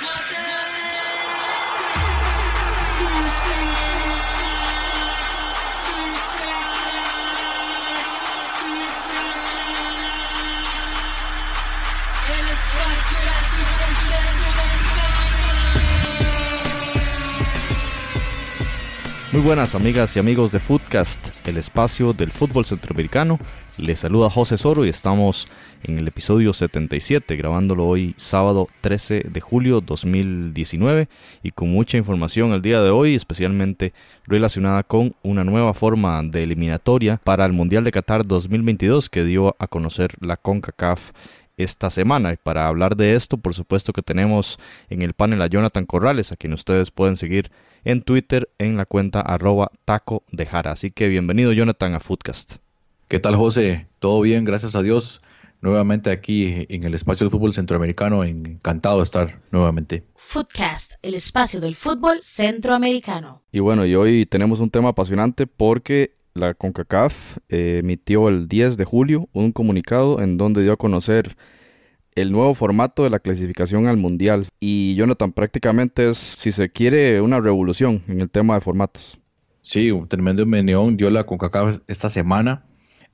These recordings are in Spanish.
Mother! Muy buenas amigas y amigos de Footcast, el espacio del fútbol centroamericano. Les saluda José Soro y estamos en el episodio 77, grabándolo hoy sábado 13 de julio 2019 y con mucha información el día de hoy, especialmente relacionada con una nueva forma de eliminatoria para el Mundial de Qatar 2022 que dio a conocer la CONCACAF esta semana. Y para hablar de esto, por supuesto que tenemos en el panel a Jonathan Corrales, a quien ustedes pueden seguir en Twitter en la cuenta arroba taco de jara. Así que bienvenido Jonathan a Footcast. ¿Qué tal José? Todo bien, gracias a Dios. Nuevamente aquí en el espacio del fútbol centroamericano, encantado de estar nuevamente. Footcast, el espacio del fútbol centroamericano. Y bueno, y hoy tenemos un tema apasionante porque la CONCACAF eh, emitió el 10 de julio un comunicado en donde dio a conocer el nuevo formato de la clasificación al mundial. Y Jonathan, prácticamente es, si se quiere, una revolución en el tema de formatos. Sí, un tremendo meneón dio la CONCACAF esta semana,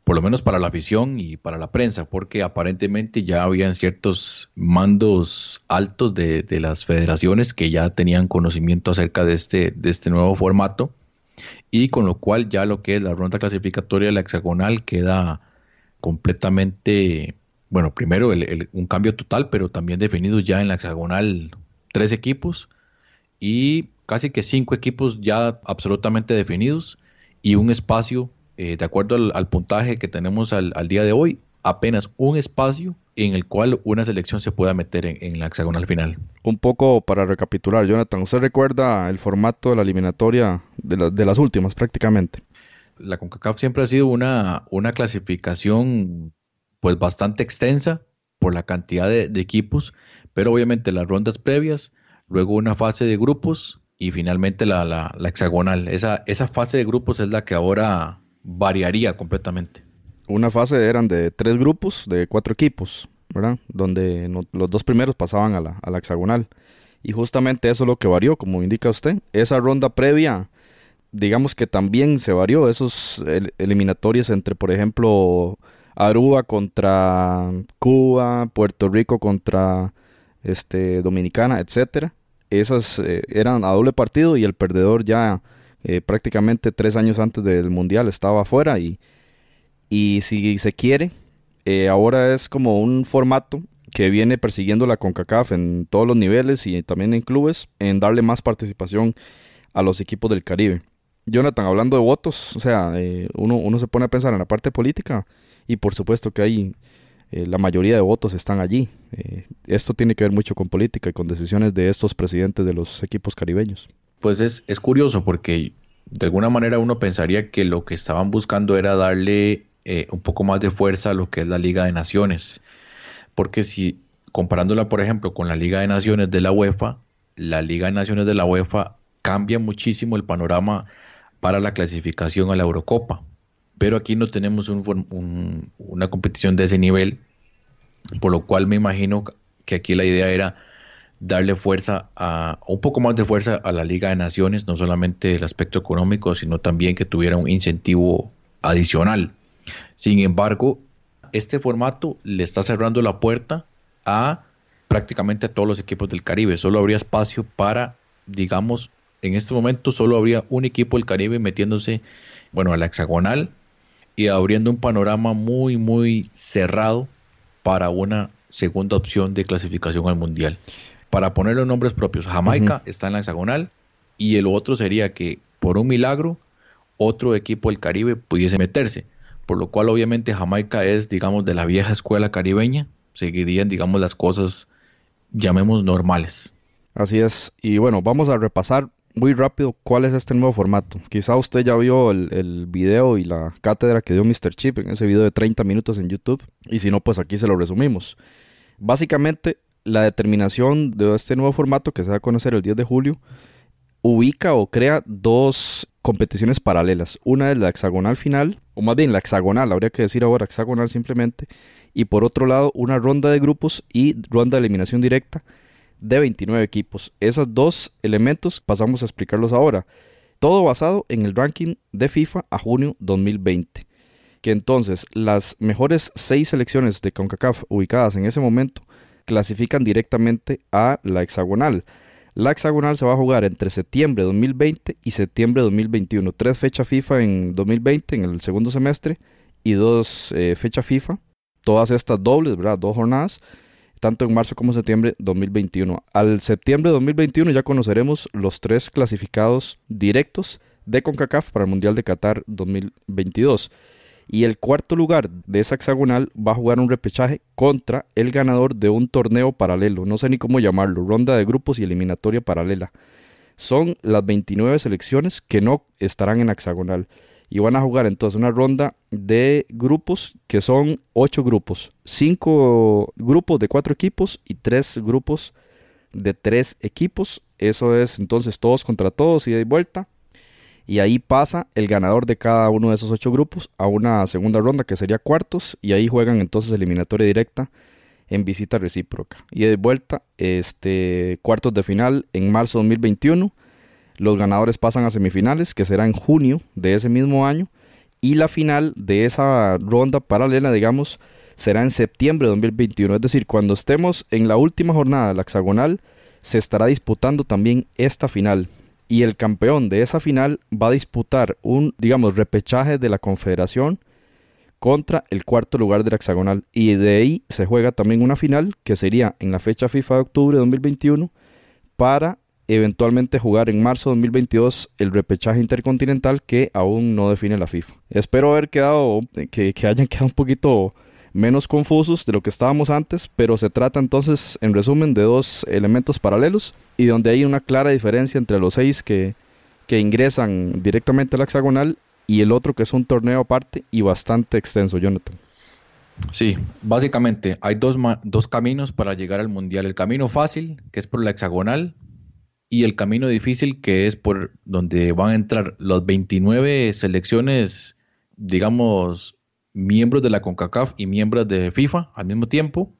por lo menos para la afición y para la prensa, porque aparentemente ya habían ciertos mandos altos de, de las federaciones que ya tenían conocimiento acerca de este, de este nuevo formato, y con lo cual ya lo que es la ronda clasificatoria de la hexagonal queda completamente bueno, primero un cambio total, pero también definidos ya en la hexagonal tres equipos y casi que cinco equipos ya absolutamente definidos y un espacio, eh, de acuerdo al, puntaje que tenemos al, día de hoy, apenas un espacio en el cual una selección se pueda meter en, la hexagonal final. Un poco para recapitular, Jonathan, ¿usted recuerda el formato de la eliminatoria de, de las últimas prácticamente? La CONCACAF siempre ha sido una, una clasificación pues bastante extensa por la cantidad de, equipos, pero obviamente las rondas previas, luego una fase de grupos y finalmente la, la, hexagonal. Esa, esa fase de grupos es la que ahora variaría completamente. Una fase eran de tres grupos, de cuatro equipos, ¿verdad? Donde los dos primeros pasaban a la, hexagonal. Y justamente eso es lo que varió, como indica usted. Esa ronda previa, digamos que también se varió. Esos eliminatorios entre, por ejemplo, Aruba contra Cuba, Puerto Rico contra este, Dominicana, etcétera. Esas eh, eran a doble partido y el perdedor ya eh, prácticamente tres años antes del mundial estaba afuera y, y si se quiere, eh, ahora es como un formato que viene persiguiendo la CONCACAF en todos los niveles y también en clubes en darle más participación a los equipos del Caribe. Jonathan, hablando de votos, o sea, uno, uno se pone a pensar en la parte política y por supuesto que hay eh, la mayoría de votos están allí. Eh, esto tiene que ver mucho con política y con decisiones de estos presidentes de los equipos caribeños. Pues es, es curioso porque de alguna manera uno pensaría que lo que estaban buscando era darle eh, un poco más de fuerza a lo que es la Liga de Naciones. Porque si comparándola, por ejemplo, con la Liga de Naciones de la UEFA, la Liga de Naciones de la UEFA cambia muchísimo el panorama para la clasificación a la Eurocopa pero aquí no tenemos una competición de ese nivel, por lo cual me imagino que aquí la idea era darle fuerza a un poco más de fuerza a la Liga de Naciones, no solamente el aspecto económico, sino también que tuviera un incentivo adicional. Sin embargo, este formato le está cerrando la puerta a prácticamente a todos los equipos del Caribe. Solo habría espacio para, digamos, en este momento solo habría un equipo del Caribe metiéndose, bueno, a la hexagonal y abriendo un panorama muy, muy cerrado para una segunda opción de clasificación al Mundial. Para ponerle nombres propios, Jamaica está en la hexagonal y el otro sería que por un milagro otro equipo del Caribe pudiese meterse, por lo cual obviamente Jamaica es, digamos, de la vieja escuela caribeña, seguirían, digamos, las cosas, llamemos normales. Así es, y bueno, vamos a repasar muy rápido cuál es este nuevo formato. Quizá usted ya vio el, video y la cátedra que dio Mr. Chip en ese video de 30 minutos en YouTube. Y si no, pues aquí se lo resumimos. Básicamente, la determinación de este nuevo formato que se va a conocer el 10 de julio ubica o crea dos competiciones paralelas. Una es la hexagonal final, o más bien la hexagonal, habría que decir ahora hexagonal simplemente. Y por otro lado, una ronda de grupos y ronda de eliminación directa de 29 equipos. Esos dos elementos pasamos a explicarlos ahora. Todo basado en el ranking de FIFA a junio 2020. Que entonces las mejores seis selecciones de CONCACAF ubicadas en ese momento clasifican directamente a la hexagonal. La hexagonal se va a jugar entre septiembre de 2020 y septiembre de 2021. Tres fechas FIFA en 2020, en el segundo semestre, y dos eh, fechas FIFA. Todas estas dobles, ¿verdad? Dos jornadas, tanto en marzo como septiembre 2021. Al septiembre de 2021 ya conoceremos los tres clasificados directos de CONCACAF para el Mundial de Qatar 2022. Y el cuarto lugar de esa hexagonal va a jugar un repechaje contra el ganador de un torneo paralelo. No sé ni cómo llamarlo. Ronda de grupos y eliminatoria paralela. Son las 29 selecciones que no estarán en hexagonal. Y van a jugar entonces una ronda de grupos que son 8 grupos. 5 grupos de 4 equipos y 3 grupos de 3 equipos. Eso es entonces todos contra todos, y de vuelta y ahí pasa el ganador de cada uno de esos ocho grupos a una segunda ronda que sería cuartos y ahí juegan entonces eliminatoria directa en visita recíproca. Y de vuelta este cuartos de final en marzo de 2021 los ganadores pasan a semifinales que será en junio de ese mismo año y la final de esa ronda paralela digamos será en septiembre de 2021 es decir cuando estemos en la última jornada de la hexagonal se estará disputando también esta final y el campeón de esa final va a disputar un, digamos, repechaje de la Confederación contra el cuarto lugar del hexagonal. Y de ahí se juega también una final que sería en la fecha FIFA de octubre de 2021 para eventualmente jugar en marzo de 2022 el repechaje intercontinental que aún no define la FIFA. Espero haber quedado, que, que hayan quedado un poquito menos confusos de lo que estábamos antes, pero se trata entonces, en resumen, de dos elementos paralelos y donde hay una clara diferencia entre los seis que, que ingresan directamente a la hexagonal y el otro que es un torneo aparte y bastante extenso, Jonathan. Sí, básicamente hay dos, dos caminos para llegar al mundial. El camino fácil, que es por la hexagonal, y el camino difícil, que es por donde van a entrar las 29 selecciones, digamos, miembros de la CONCACAF y miembros de FIFA al mismo tiempo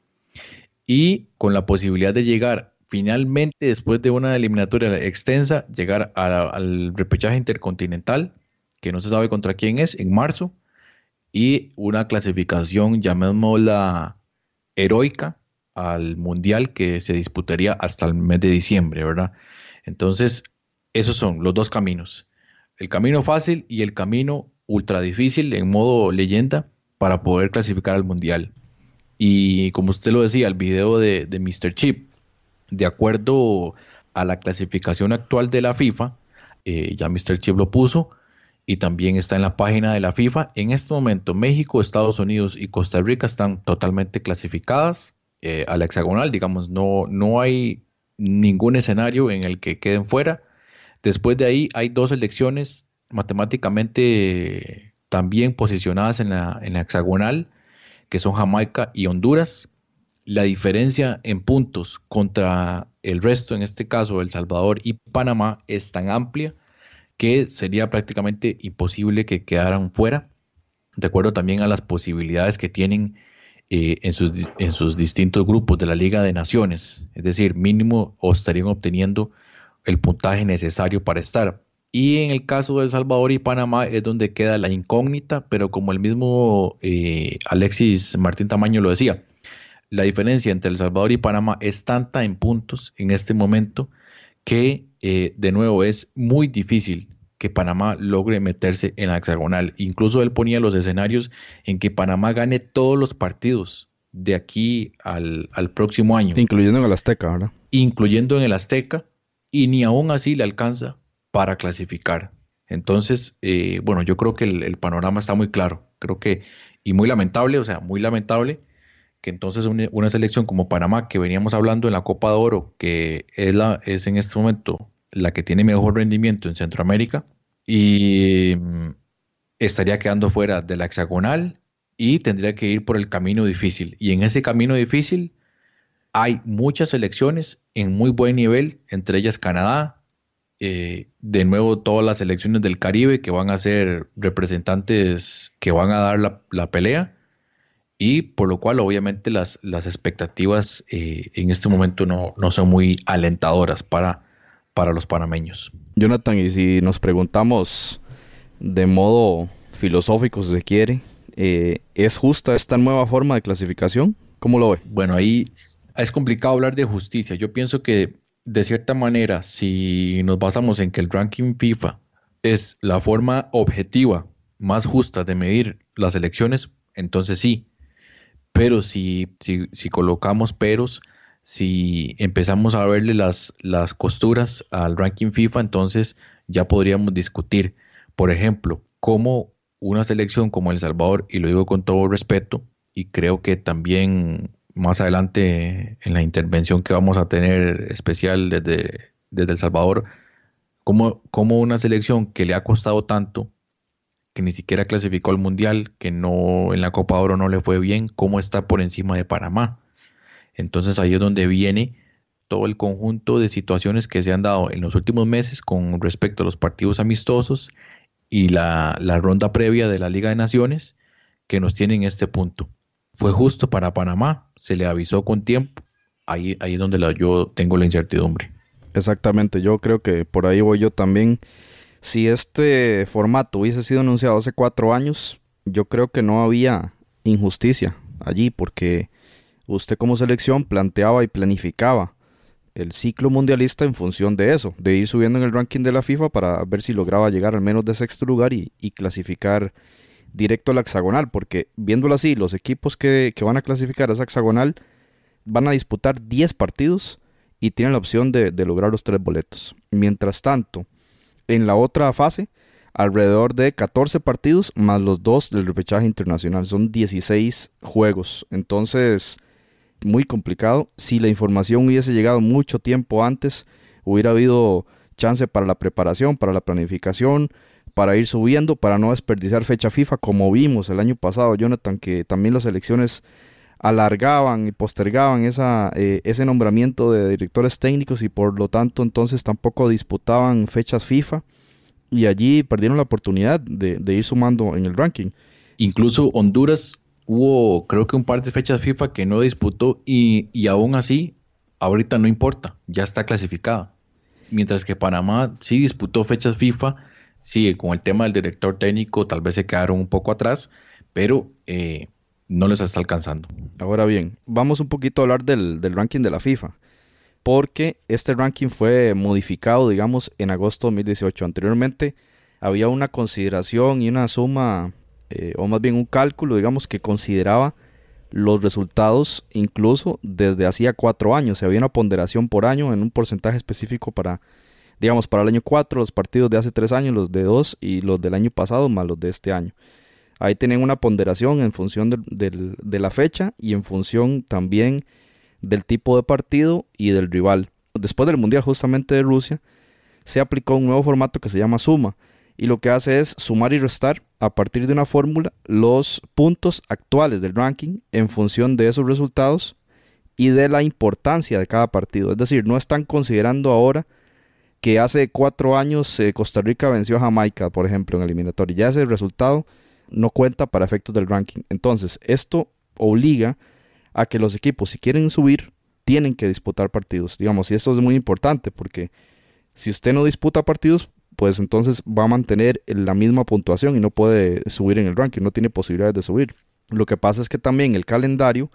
y con la posibilidad de llegar finalmente después de una eliminatoria extensa, llegar al repechaje intercontinental, que no se sabe contra quién es, en marzo, y una clasificación, llamémosla heroica, al mundial que se disputaría hasta el mes de diciembre, ¿verdad? Entonces, esos son los dos caminos. El camino fácil y el camino ultra difícil en modo leyenda para poder clasificar al mundial. Y como usted lo decía, el video de, Mr. Chip, de acuerdo a la clasificación actual de la FIFA, eh, ya Mr. Chip lo puso y también está en la página de la FIFA. En este momento México, Estados Unidos y Costa Rica están totalmente clasificadas eh, a la hexagonal, digamos, no, no hay ningún escenario en el que queden fuera. Después de ahí hay dos elecciones matemáticamente también posicionadas en la, en la hexagonal, que son Jamaica y Honduras. La diferencia en puntos contra el resto, en este caso El Salvador y Panamá, es tan amplia que sería prácticamente imposible que quedaran fuera, de acuerdo también a las posibilidades que tienen eh, en, sus, en sus distintos grupos de la Liga de Naciones. Es decir, mínimo o estarían obteniendo el puntaje necesario para estar. Y en el caso de El Salvador y Panamá es donde queda la incógnita, pero como el mismo eh, Alexis Martín Tamaño lo decía, la diferencia entre El Salvador y Panamá es tanta en puntos en este momento que eh, de nuevo es muy difícil que Panamá logre meterse en la hexagonal. Incluso él ponía los escenarios en que Panamá gane todos los partidos de aquí al, al próximo año. Incluyendo en el Azteca, ¿verdad? Incluyendo en el Azteca, y ni aún así le alcanza para clasificar. Entonces, eh, bueno, yo creo que el, panorama está muy claro. Creo que, y muy lamentable, o sea, muy lamentable que entonces una, selección como Panamá, que veníamos hablando en la Copa de Oro, que es, la, es en este momento la que tiene mejor rendimiento en Centroamérica, y mm, estaría quedando fuera de la hexagonal y tendría que ir por el camino difícil. Y en ese camino difícil hay muchas selecciones en muy buen nivel, entre ellas Canadá, eh, de nuevo todas las selecciones del Caribe que van a ser representantes que van a dar la, pelea y por lo cual obviamente las, las expectativas eh, en este momento no, no, son muy alentadoras para, para los panameños. Jonathan, y si nos preguntamos de modo filosófico, si se quiere, eh, ¿es justa esta nueva forma de clasificación? ¿Cómo lo ve? Bueno, ahí es complicado hablar de justicia. Yo pienso que de cierta manera, si nos basamos en que el ranking FIFA es la forma objetiva más justa de medir las elecciones, entonces sí. Pero si, si, colocamos peros, si empezamos a verle las, las costuras al ranking FIFA, entonces ya podríamos discutir, por ejemplo, cómo una selección como El Salvador, y lo digo con todo respeto, y creo que también más adelante en la intervención que vamos a tener especial desde, desde El Salvador, como, como una selección que le ha costado tanto, que ni siquiera clasificó al Mundial, que no en la Copa Oro no le fue bien, cómo está por encima de Panamá. Entonces ahí es donde viene todo el conjunto de situaciones que se han dado en los últimos meses con respecto a los partidos amistosos y la, la ronda previa de la Liga de Naciones que nos tienen en este punto fue justo para Panamá, se le avisó con tiempo, ahí, ahí es donde yo tengo la incertidumbre. Exactamente, yo creo que por ahí voy yo también. Si este formato hubiese sido anunciado hace cuatro años, yo creo que no había injusticia allí, porque usted como selección planteaba y planificaba el ciclo mundialista en función de eso, de ir subiendo en el ranking de la FIFA para ver si lograba llegar al menos de sexto lugar y, y clasificar directo al hexagonal, porque viéndolo así, los equipos que, van a clasificar a esa hexagonal van a disputar 10 partidos y tienen la opción de, lograr los tres boletos. Mientras tanto, en la otra fase, alrededor de 14 partidos más los dos del repechaje internacional. Son 16 juegos. Entonces, muy complicado. Si la información hubiese llegado mucho tiempo antes, hubiera habido chance para la preparación, para la planificación, para ir subiendo, para no desperdiciar fecha FIFA, como vimos el año pasado, Jonathan, que también las elecciones alargaban y postergaban esa, eh, ese nombramiento de directores técnicos y por lo tanto entonces tampoco disputaban fechas FIFA y allí perdieron la oportunidad de, ir sumando en el ranking. Incluso Honduras hubo creo que un par de fechas FIFA que no disputó y, y aún así ahorita no importa, ya está clasificada. Mientras que Panamá sí disputó fechas FIFA sí, con el tema del director técnico tal vez se quedaron un poco atrás, pero eh, no les está alcanzando. Ahora bien, vamos un poquito a hablar del, ranking de la FIFA, porque este ranking fue modificado, digamos, en agosto de 2018. Anteriormente había una consideración y una suma, eh, o más bien un cálculo, digamos, que consideraba los resultados incluso desde hacía cuatro años. Se había una ponderación por año en un porcentaje específico para digamos, para el año 4, los partidos de hace 3 años, los de 2 y los del año pasado más los de este año. Ahí tienen una ponderación en función de, la fecha y en función también del tipo de partido y del rival. Después del Mundial justamente de Rusia, se aplicó un nuevo formato que se llama suma y lo que hace es sumar y restar a partir de una fórmula los puntos actuales del ranking en función de esos resultados y de la importancia de cada partido. Es decir, no están considerando ahora que hace cuatro años eh, Costa Rica venció a Jamaica, por ejemplo, en eliminatorio. Ya ese resultado no cuenta para efectos del ranking. Entonces, esto obliga a que los equipos, si quieren subir, tienen que disputar partidos. Digamos, y esto es muy importante porque si usted no disputa partidos, pues entonces va a mantener la misma puntuación y no puede subir en el ranking, no tiene posibilidades de subir. Lo que pasa es que también el calendario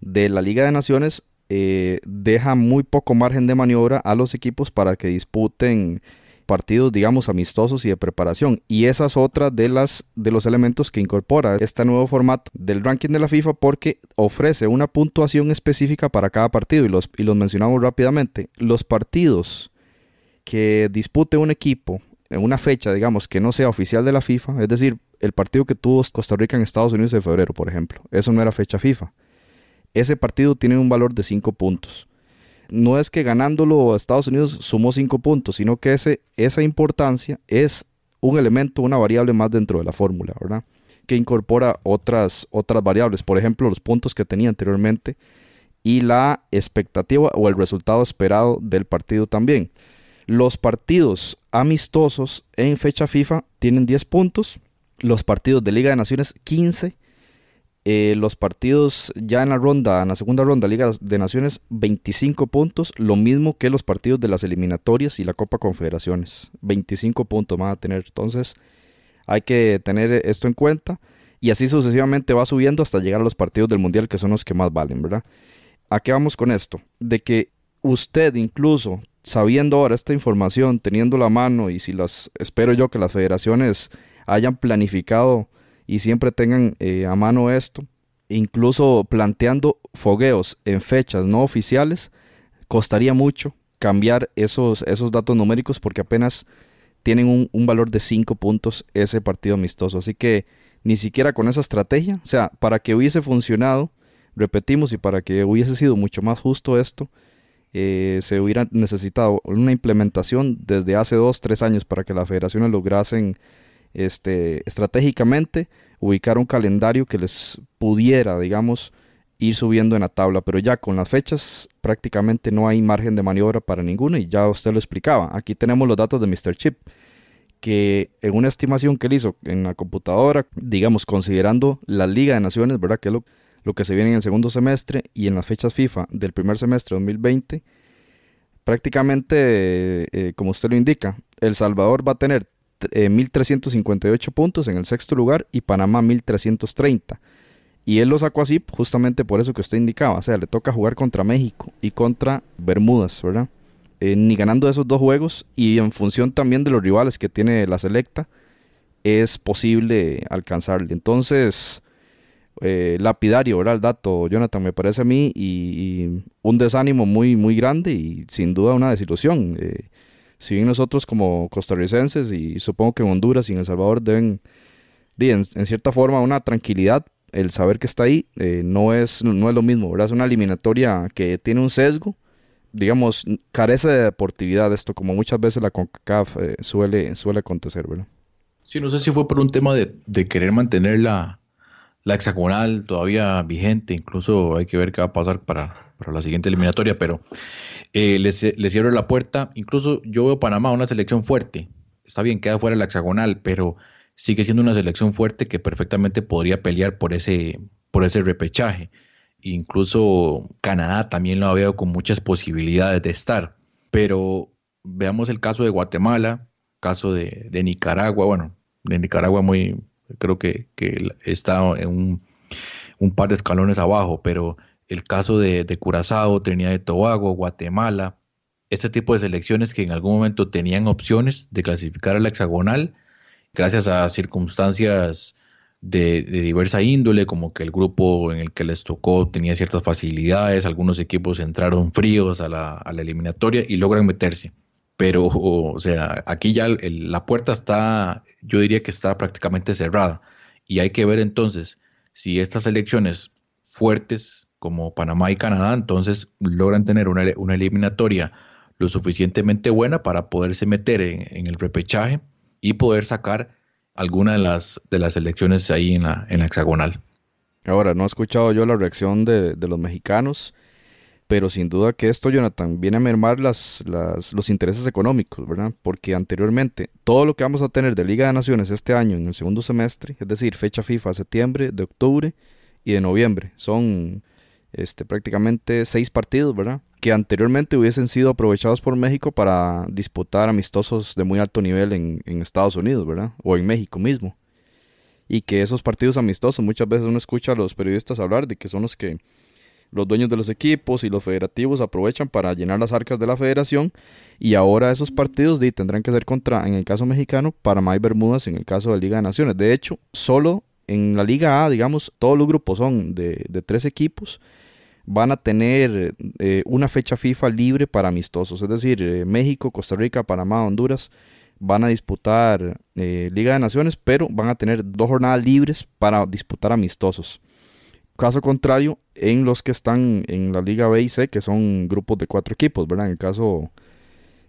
de la Liga de Naciones eh, deja muy poco margen de maniobra a los equipos para que disputen partidos, digamos, amistosos y de preparación. Y esa es otra de, las, de los elementos que incorpora este nuevo formato del ranking de la FIFA porque ofrece una puntuación específica para cada partido y los, y los mencionamos rápidamente. Los partidos que dispute un equipo en una fecha, digamos, que no sea oficial de la FIFA, es decir, el partido que tuvo Costa Rica en Estados Unidos en febrero, por ejemplo, eso no era fecha FIFA ese partido tiene un valor de 5 puntos. No es que ganándolo Estados Unidos sumó 5 puntos, sino que ese, esa importancia es un elemento, una variable más dentro de la fórmula, ¿verdad? Que incorpora otras, otras variables, por ejemplo, los puntos que tenía anteriormente y la expectativa o el resultado esperado del partido también. Los partidos amistosos en fecha FIFA tienen 10 puntos, los partidos de Liga de Naciones 15 Eh, los partidos ya en la ronda, en la segunda ronda, Liga de Naciones, 25 puntos, lo mismo que los partidos de las eliminatorias y la Copa Confederaciones. 25 puntos van a tener. Entonces, hay que tener esto en cuenta. Y así sucesivamente va subiendo hasta llegar a los partidos del Mundial, que son los que más valen, ¿verdad? ¿A qué vamos con esto? De que usted incluso sabiendo ahora esta información, teniendo la mano y si las espero yo que las federaciones hayan planificado y siempre tengan eh, a mano esto, incluso planteando fogueos en fechas no oficiales, costaría mucho cambiar esos, esos datos numéricos porque apenas tienen un, un valor de 5 puntos ese partido amistoso. Así que ni siquiera con esa estrategia, o sea, para que hubiese funcionado, repetimos, y para que hubiese sido mucho más justo esto, eh, se hubiera necesitado una implementación desde hace dos, tres años para que las federaciones lograsen este, estratégicamente ubicar un calendario que les pudiera, digamos, ir subiendo en la tabla, pero ya con las fechas prácticamente no hay margen de maniobra para ninguno y ya usted lo explicaba. Aquí tenemos los datos de Mr. Chip, que en una estimación que él hizo en la computadora, digamos, considerando la Liga de Naciones, ¿verdad? Que es lo, que se viene en el segundo semestre y en las fechas FIFA del primer semestre 2020, prácticamente, eh, como usted lo indica, El Salvador va a tener 1.358 eh, puntos en el sexto lugar y Panamá 1.330. Y él lo sacó así justamente por eso que usted indicaba. O sea, le toca jugar contra México y contra Bermudas, ¿verdad? Eh, ni ganando esos dos juegos y en función también de los rivales que tiene la selecta, es posible alcanzarle. Entonces, eh, lapidario, ¿verdad? El dato, Jonathan, me parece a mí, y, un desánimo muy, muy grande y sin duda una desilusión. Si bien nosotros como costarricenses y supongo que en Honduras y en El Salvador deben, en, cierta forma, una tranquilidad, el saber que está ahí eh, no, es, no es lo mismo, ¿verdad? Es una eliminatoria que tiene un sesgo, digamos, carece de deportividad esto, como muchas veces la CONCACAF suele, suele acontecer, ¿verdad? Sí, no sé si fue por un tema de, de querer mantener la, la hexagonal todavía vigente, incluso hay que ver qué va a pasar para, la siguiente eliminatoria, pero eh, les, cierro la puerta, incluso yo veo Panamá una selección fuerte, está bien, queda fuera la hexagonal, pero sigue siendo una selección fuerte que perfectamente podría pelear por ese, por ese repechaje. Incluso Canadá también lo veo con muchas posibilidades de estar, pero veamos el caso de Guatemala, caso de Nicaragua, bueno, de Nicaragua muy, creo que, está en un, par de escalones abajo, pero el caso de, de Curazao, Trinidad de Tobago, Guatemala, este tipo de selecciones que en algún momento tenían opciones de clasificar a la hexagonal, gracias a circunstancias de, diversa índole, como que el grupo en el que les tocó tenía ciertas facilidades, algunos equipos entraron fríos a la, a la eliminatoria y logran meterse pero, o sea, aquí ya la puerta está, yo diría que está prácticamente cerrada. Y hay que ver entonces si estas elecciones fuertes como Panamá y Canadá, entonces logran tener una, eliminatoria lo suficientemente buena para poderse meter en, el repechaje y poder sacar alguna de las, de las elecciones ahí en la, en la hexagonal. Ahora, no he escuchado yo la reacción de, de los mexicanos pero sin duda que esto, Jonathan, viene a mermar las, los intereses económicos, ¿verdad? Porque anteriormente todo lo que vamos a tener de Liga de Naciones este año en el segundo semestre, es decir, fecha FIFA septiembre, de octubre y de noviembre, son este, prácticamente seis partidos, ¿verdad? Que anteriormente hubiesen sido aprovechados por México para disputar amistosos de muy alto nivel en, Estados Unidos, ¿verdad? O en México mismo. Y que esos partidos amistosos, muchas veces uno escucha a los periodistas hablar de que son los que los dueños de los equipos y los federativos aprovechan para llenar las arcas de la federación y ahora esos partidos tendrán que ser contra, en el caso mexicano, Panamá y Bermudas en el caso de Liga de Naciones. De hecho, solo en la Liga A, digamos, todos los grupos son de, tres equipos, van a tener eh, una fecha FIFA libre para amistosos, es decir, eh, México, Costa Rica, Panamá, Honduras van a disputar eh, Liga de Naciones, pero van a tener dos jornadas libres para disputar amistosos. Caso contrario, en los que están en la Liga B y C, que son grupos de cuatro equipos, ¿verdad? En el caso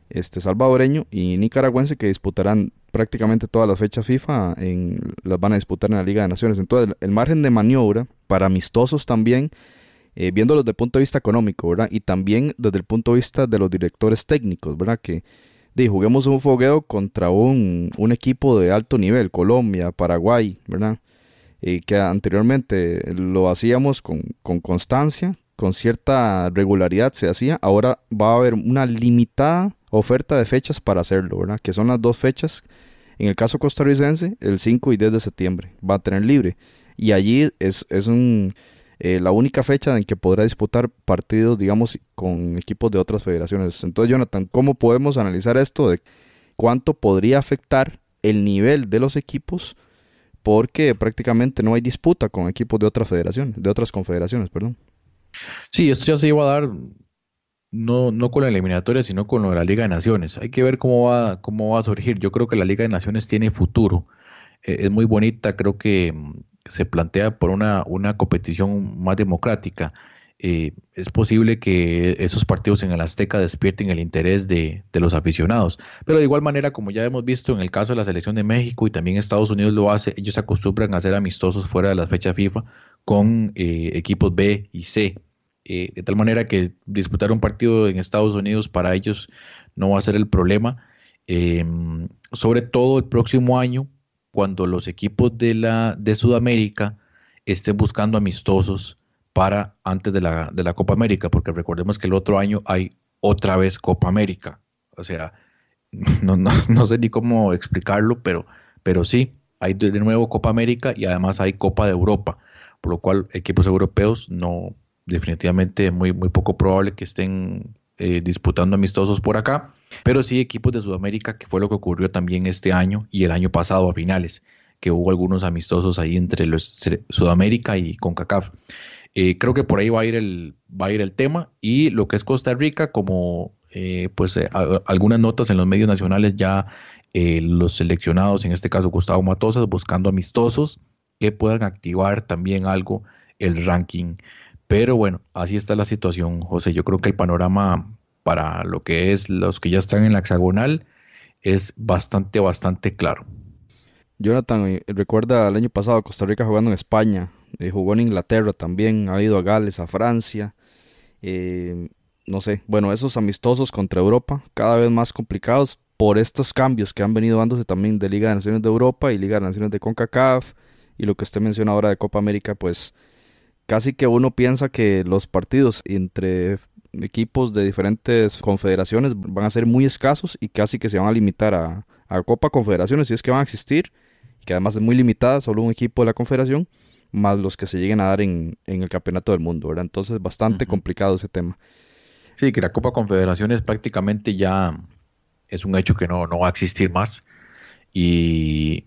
este, salvadoreño y nicaragüense, que disputarán prácticamente todas las fechas FIFA, en, las van a disputar en la Liga de Naciones. Entonces, el, margen de maniobra para amistosos también, eh, viéndolo desde el punto de vista económico, ¿verdad? Y también desde el punto de vista de los directores técnicos, ¿verdad? Que de, juguemos un fogueo contra un, un equipo de alto nivel, Colombia, Paraguay, ¿verdad? y que anteriormente lo hacíamos con, con constancia, con cierta regularidad se hacía, ahora va a haber una limitada oferta de fechas para hacerlo, ¿verdad? Que son las dos fechas, en el caso costarricense, el 5 y 10 de septiembre, va a tener libre. Y allí es, es un, eh, la única fecha en que podrá disputar partidos, digamos, con equipos de otras federaciones. Entonces, Jonathan, ¿cómo podemos analizar esto de cuánto podría afectar el nivel de los equipos? Porque prácticamente no hay disputa con equipos de otras federaciones, de otras confederaciones, perdón. Sí, esto ya se iba a dar no, no con la eliminatoria, sino con lo de la Liga de Naciones. Hay que ver cómo va, cómo va a surgir. Yo creo que la Liga de Naciones tiene futuro. Eh, es muy bonita, creo que mm, se plantea por una, una competición más democrática. Eh, es posible que esos partidos en el Azteca despierten el interés de, los aficionados. Pero de igual manera, como ya hemos visto en el caso de la selección de México y también Estados Unidos lo hace, ellos acostumbran a ser amistosos fuera de las fechas FIFA con eh, equipos B y C. Eh, de tal manera que disputar un partido en Estados Unidos para ellos no va a ser el problema. Em, sobre todo el próximo año, cuando los equipos de, la, de Sudamérica estén buscando amistosos para antes de la, de la Copa América, porque recordemos que el otro año hay otra vez Copa América. O sea, no, no, sé ni cómo explicarlo, pero, pero sí, hay de nuevo Copa América y además hay Copa de Europa, por lo cual equipos europeos no, definitivamente muy, muy poco probable que estén eh, disputando amistosos por acá, pero sí equipos de Sudamérica, que fue lo que ocurrió también este año y el año pasado a finales, que hubo algunos amistosos ahí entre los Sudamérica y CONCACAF. Eh, creo que por ahí va a ir el, va a ir el tema y lo que es Costa Rica, como eh, pues algunas notas en los medios nacionales ya los seleccionados, en este caso Gustavo Matosas, buscando amistosos que puedan activar también algo el ranking pero bueno, así está la situación, José. Yo creo que el panorama para lo que es los que ya están en la hexagonal es bastante, bastante claro. Jonathan, eh, recuerda el año pasado Costa Rica jugando en España, eh, jugó en Inglaterra también, ha ido a Gales, a Francia. Eh, no sé, bueno, esos amistosos contra Europa, cada vez más complicados por estos cambios que han venido dándose también de Liga de Naciones de Europa y Liga de Naciones de CONCACAF y lo que usted menciona ahora de Copa América, pues casi que uno piensa que los partidos entre equipos de diferentes confederaciones van a ser muy escasos y casi que se van a limitar a, Copa Confederaciones, si es que van a existir, que además es muy limitada, solo un equipo de la confederación, más los que se lleguen a dar en, el campeonato del mundo, ¿verdad? Entonces, bastante complicado ese tema. Sí, que la Copa Confederaciones prácticamente ya es un hecho que no, no va a existir más. Y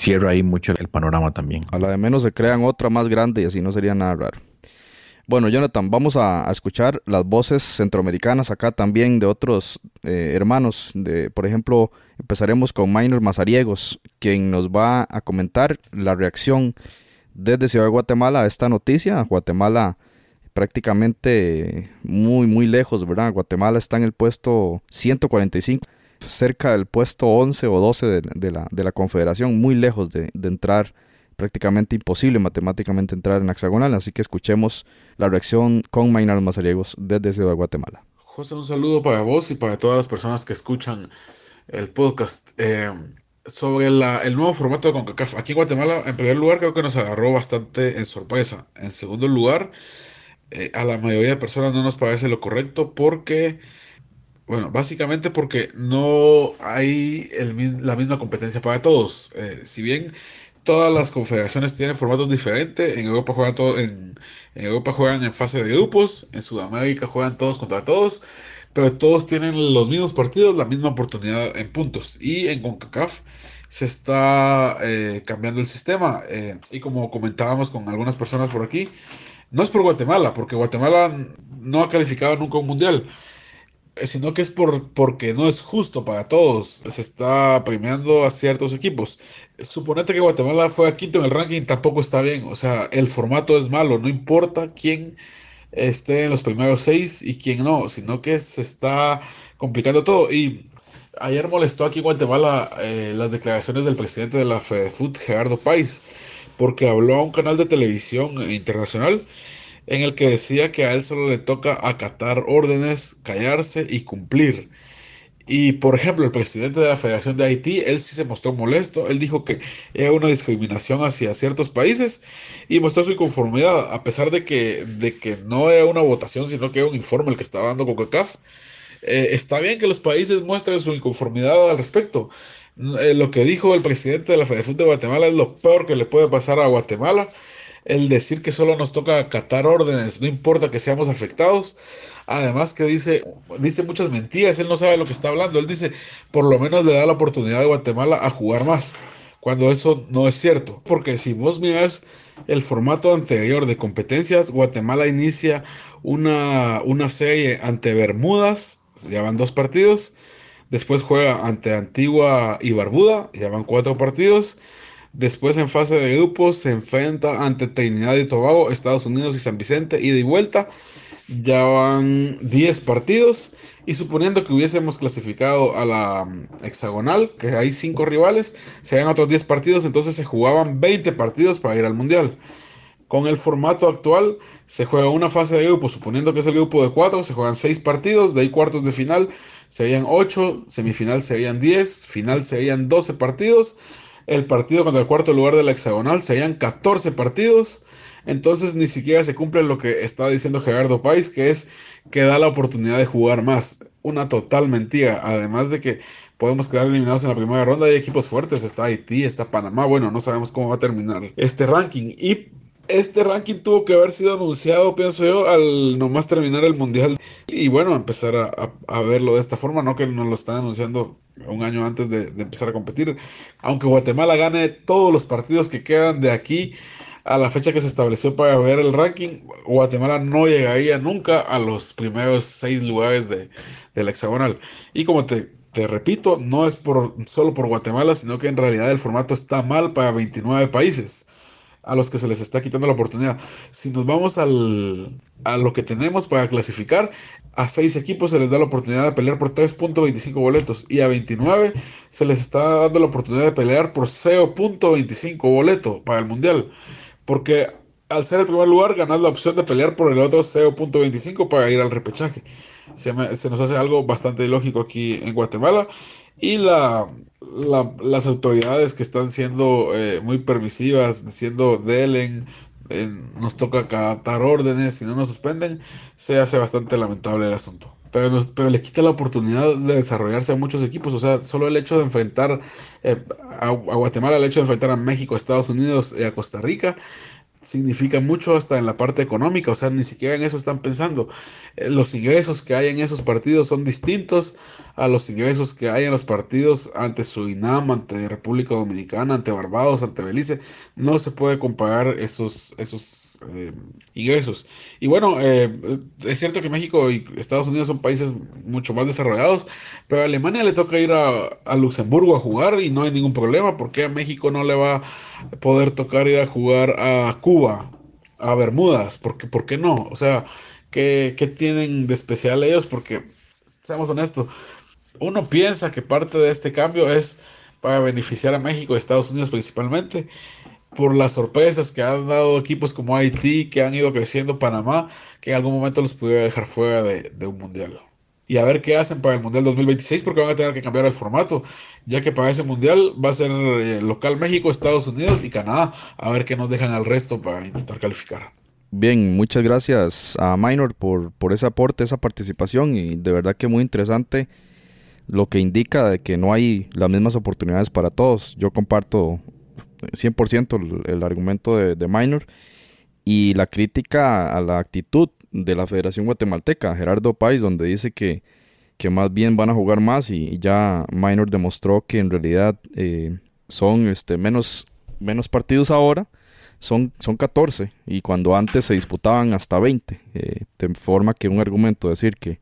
cierra ahí mucho el panorama también. A la de menos se crean otra más grande y así no sería nada raro. Bueno, Jonathan, vamos a, escuchar las voces centroamericanas acá también de otros eh, hermanos. De, por ejemplo, empezaremos con Minor Mazariegos, quien nos va a comentar la reacción desde Ciudad de Guatemala a esta noticia. Guatemala prácticamente muy, muy lejos, ¿verdad? Guatemala está en el puesto 145 cerca del puesto 11 o 12 de, la, de la Confederación, muy lejos de, entrar, prácticamente imposible matemáticamente entrar en hexagonal, así que escuchemos la reacción con Maynard Mazariegos desde Ciudad de Guatemala. José, un saludo para vos y para todas las personas que escuchan el podcast. Eh, sobre el nuevo formato de CONCACAF. Aquí en Guatemala, en primer lugar, creo que nos agarró bastante en sorpresa. En segundo lugar, eh, a la mayoría de personas no nos parece lo correcto porque bueno, básicamente porque no hay la misma competencia para todos. Eh, si bien todas las confederaciones tienen formatos diferentes, en Europa juegan todo, en, Europa juegan en fase de grupos, en Sudamérica juegan todos contra todos, pero todos tienen los mismos partidos, la misma oportunidad en puntos. Y en CONCACAF se está eh, cambiando el sistema. Eh, y como comentábamos con algunas personas por aquí, no es por Guatemala, porque Guatemala no ha calificado nunca un mundial sino que es por, porque no es justo para todos. Se está premiando a ciertos equipos. Suponete que Guatemala fue a quinto en el ranking, tampoco está bien. O sea, el formato es malo, no importa quién esté en los primeros seis y quién no, sino que se está complicando todo. Y ayer molestó aquí en Guatemala eh, las declaraciones del presidente de la FEDEFUT, Gerardo País, porque habló a un canal de televisión internacional en el que decía que a él solo le toca acatar órdenes, callarse y cumplir. Y por ejemplo, el presidente de la Federación de Haití, él sí se mostró molesto, él dijo que era una discriminación hacia ciertos países y mostró su inconformidad, a pesar de que, de que no era una votación, sino que era un informe el que estaba dando CONCACAF. Eh, está bien que los países muestren su inconformidad al respecto. Eh, lo que dijo el presidente de la Federación de Guatemala es lo peor que le puede pasar a Guatemala el decir que solo nos toca acatar órdenes, no importa que seamos afectados. Además que dice, dice muchas mentiras, él no sabe lo que está hablando. Él dice, por lo menos le da la oportunidad a Guatemala a jugar más, cuando eso no es cierto. Porque si vos miras el formato anterior de competencias, Guatemala inicia una, una serie ante Bermudas, ya van dos partidos. Después juega ante Antigua y Barbuda, ya van cuatro partidos. Después en fase de grupos se enfrenta ante Trinidad y Tobago, Estados Unidos y San Vicente, ida y vuelta. Ya van 10 partidos y suponiendo que hubiésemos clasificado a la mm, hexagonal, que hay 5 rivales, serían otros 10 partidos, entonces se jugaban 20 partidos para ir al Mundial. Con el formato actual se juega una fase de grupos, suponiendo que es el grupo de 4, se juegan 6 partidos, de ahí cuartos de final serían 8, semifinal serían 10, final serían 12 partidos el partido contra el cuarto lugar de la hexagonal, serían 14 partidos. Entonces ni siquiera se cumple lo que está diciendo Gerardo País, que es que da la oportunidad de jugar más. Una total mentira. Además de que podemos quedar eliminados en la primera ronda. Hay equipos fuertes. Está Haití, está Panamá. Bueno, no sabemos cómo va a terminar este ranking. Y este ranking tuvo que haber sido anunciado, pienso yo, al nomás terminar el mundial. Y bueno, empezar a, verlo de esta forma, no que nos lo están anunciando un año antes de, empezar a competir. Aunque Guatemala gane todos los partidos que quedan de aquí a la fecha que se estableció para ver el ranking, Guatemala no llegaría nunca a los primeros seis lugares de, del hexagonal. Y como te, te repito, no es por, solo por Guatemala, sino que en realidad el formato está mal para 29 países a los que se les está quitando la oportunidad. Si nos vamos al, a lo que tenemos para clasificar, a seis equipos se les da la oportunidad de pelear por 3.25 boletos y a 29 se les está dando la oportunidad de pelear por 0.25 boletos para el Mundial. Porque al ser el primer lugar, ganas la opción de pelear por el otro 0.25 para ir al repechaje. Se, se, nos hace algo bastante lógico aquí en Guatemala. Y la, las autoridades que están siendo eh, muy permisivas, diciendo delen, nos toca acatar órdenes, si no nos suspenden, se hace bastante lamentable el asunto. Pero, pero le quita la oportunidad de desarrollarse a muchos equipos. O sea, solo el hecho de enfrentar eh, a, a, Guatemala, el hecho de enfrentar a México, a Estados Unidos y a Costa Rica, significa mucho hasta en la parte económica, o sea, ni siquiera en eso están pensando. Eh, los ingresos que hay en esos partidos son distintos a los ingresos que hay en los partidos ante Surinam, ante República Dominicana, ante Barbados, ante Belice. No se puede comparar esos, esos eh, ingresos. Y bueno, eh, es cierto que México y Estados Unidos son países mucho más desarrollados, pero a Alemania le toca ir a, Luxemburgo a jugar y no hay ningún problema, porque a México no le va a poder tocar ir a jugar a Cuba, a Bermudas? porque ¿Por qué no? O sea, ¿qué, ¿qué tienen de especial ellos? Porque, seamos honestos, uno piensa que parte de este cambio es para beneficiar a México y Estados Unidos principalmente por las sorpresas que han dado equipos como Haití, que han ido creciendo Panamá, que en algún momento los pudiera dejar fuera de, un mundial. Y a ver qué hacen para el Mundial 2026, porque van a tener que cambiar el formato, ya que para ese Mundial va a ser eh, local México, Estados Unidos y Canadá. A ver qué nos dejan al resto para intentar calificar. Bien, muchas gracias a Minor por, por ese aporte, esa participación y de verdad que muy interesante lo que indica de que no hay las mismas oportunidades para todos. Yo comparto 100% el, argumento de, Minor y la crítica a la actitud de la Federación Guatemalteca, Gerardo Páez, donde dice que, que más bien van a jugar más y, ya Minor demostró que en realidad eh, son este, menos, menos partidos ahora, son, son 14 y cuando antes se disputaban hasta 20, eh, de forma que un argumento decir que,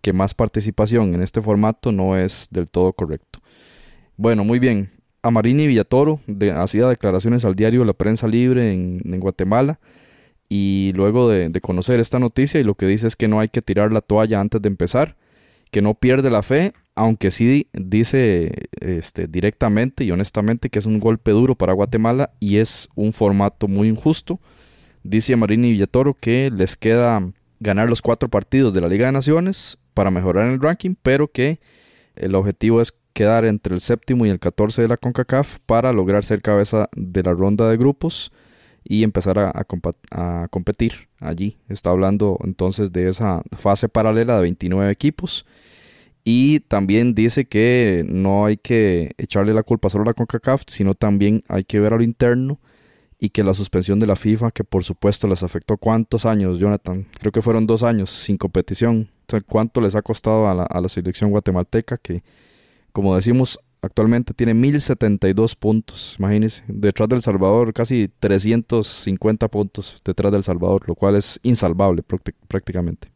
que más participación en este formato no es del todo correcto. Bueno, muy bien. Amarini Villatoro de, hacía declaraciones al diario La Prensa Libre en, Guatemala y luego de, conocer esta noticia y lo que dice es que no hay que tirar la toalla antes de empezar, que no pierde la fe, aunque sí dice este, directamente y honestamente que es un golpe duro para Guatemala y es un formato muy injusto. Dice Amarini Villatoro que les queda ganar los cuatro partidos de la Liga de Naciones para mejorar el ranking, pero que El objetivo es quedar entre el séptimo y el 14 de la CONCACAF para lograr ser cabeza de la ronda de grupos y empezar a, competir allí. Está hablando entonces de esa fase paralela de 29 equipos. Y también dice que no hay que echarle la culpa solo a la CONCACAF, sino también hay que ver a lo interno y que la suspensión de la FIFA, que por supuesto les afectó. Cuántos años, Jonathan, creo que fueron dos años sin competición, cuánto les ha costado a la, a la selección guatemalteca, que como decimos, actualmente tiene 1072 puntos, imagínense, detrás del Salvador casi 350 puntos detrás del Salvador, lo cual es insalvable prácticamente.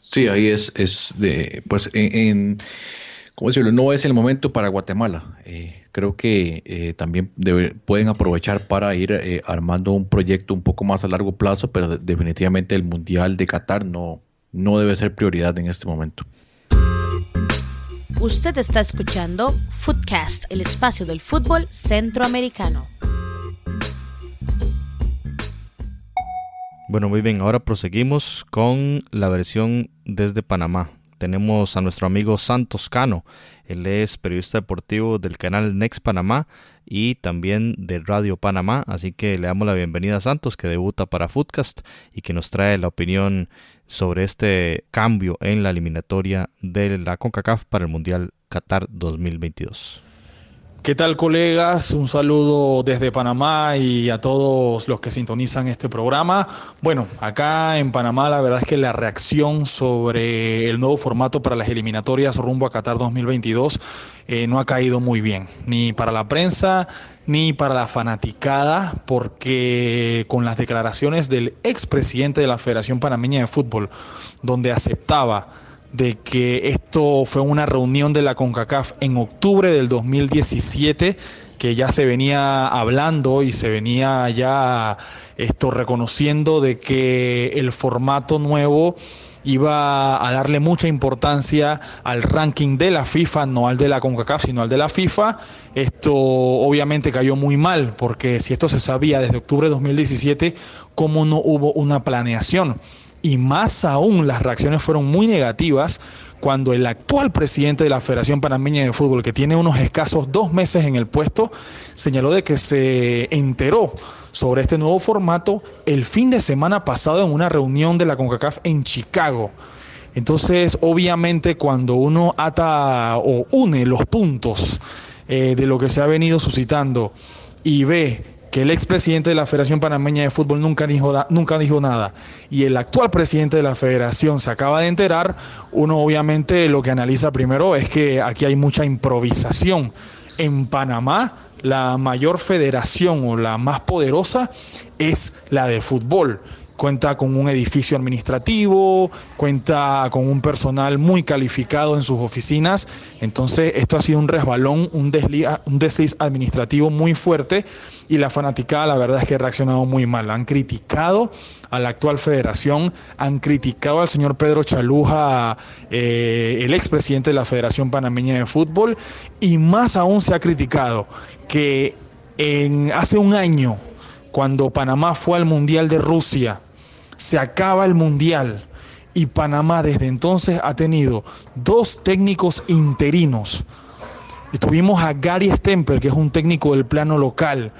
Sí, ahí es, es de, pues en, ¿cómo decirlo? No es el momento para Guatemala. Eh, creo que eh, también pueden aprovechar para ir eh, armando un proyecto un poco más a largo plazo, pero definitivamente el Mundial de Qatar no, no debe ser prioridad en este momento. Usted está escuchando Footcast, el espacio del fútbol centroamericano. Bueno, muy bien, ahora proseguimos con la versión desde Panamá. Tenemos a nuestro amigo Santos Cano. Él es periodista deportivo del canal Next Panamá y también de Radio Panamá. Así que le damos la bienvenida a Santos, que debuta para Footcast y que nos trae la opinión sobre este cambio en la eliminatoria de la CONCACAF para el Mundial Qatar 2022. ¿Qué tal colegas? Un saludo desde Panamá y a todos los que sintonizan este programa. Bueno, acá en Panamá la verdad es que la reacción sobre el nuevo formato para las eliminatorias rumbo a Qatar 2022 eh, no ha caído muy bien, ni para la prensa ni para la fanaticada, porque con las declaraciones del expresidente de la Federación Panameña de Fútbol, donde aceptaba de que esto fue una reunión de la CONCACAF en octubre del 2017 que ya se venía hablando y se venía ya esto reconociendo de que el formato nuevo iba a darle mucha importancia al ranking de la FIFA, no al de la CONCACAF, sino al de la FIFA. Esto obviamente cayó muy mal, porque si esto se sabía desde octubre de 2017, ¿cómo no hubo una planeación? Y más aún las reacciones fueron muy negativas cuando el actual presidente de la Federación Panameña de Fútbol, que tiene unos escasos dos meses en el puesto, señaló de que se enteró sobre este nuevo formato el fin de semana pasado en una reunión de la CONCACAF en Chicago. Entonces, obviamente, cuando uno ata o une los puntos eh, de lo que se ha venido suscitando y ve que el expresidente de la Federación Panameña de Fútbol nunca dijo, nunca dijo nada. Y el actual presidente de la federación se acaba de enterar, uno obviamente lo que analiza primero es que aquí hay mucha improvisación. En Panamá, la mayor federación o la más poderosa es la de fútbol cuenta con un edificio administrativo, cuenta con un personal muy calificado en sus oficinas. Entonces, esto ha sido un resbalón, un desliz, un desliz administrativo muy fuerte y la fanaticada la verdad es que ha reaccionado muy mal. Han criticado a la actual federación, han criticado al señor Pedro Chaluja, eh, el expresidente de la Federación Panameña de Fútbol, y más aún se ha criticado que en, hace un año, cuando Panamá fue al Mundial de Rusia, se acaba el Mundial y Panamá desde entonces ha tenido dos técnicos interinos. tuvimos a Gary Stempel, que es un técnico del plano local,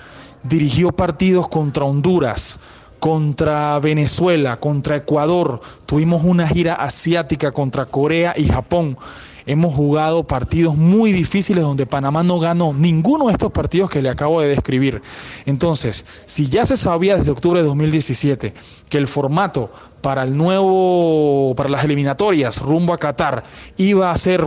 dirigió partidos contra Honduras, contra Venezuela, contra Ecuador, tuvimos una gira asiática contra Corea y Japón. Hemos jugado partidos muy difíciles donde Panamá no ganó ninguno de estos partidos que le acabo de describir. Entonces, si ya se sabía desde octubre de 2017 que el formato para el nuevo, para las eliminatorias rumbo a Qatar iba a ser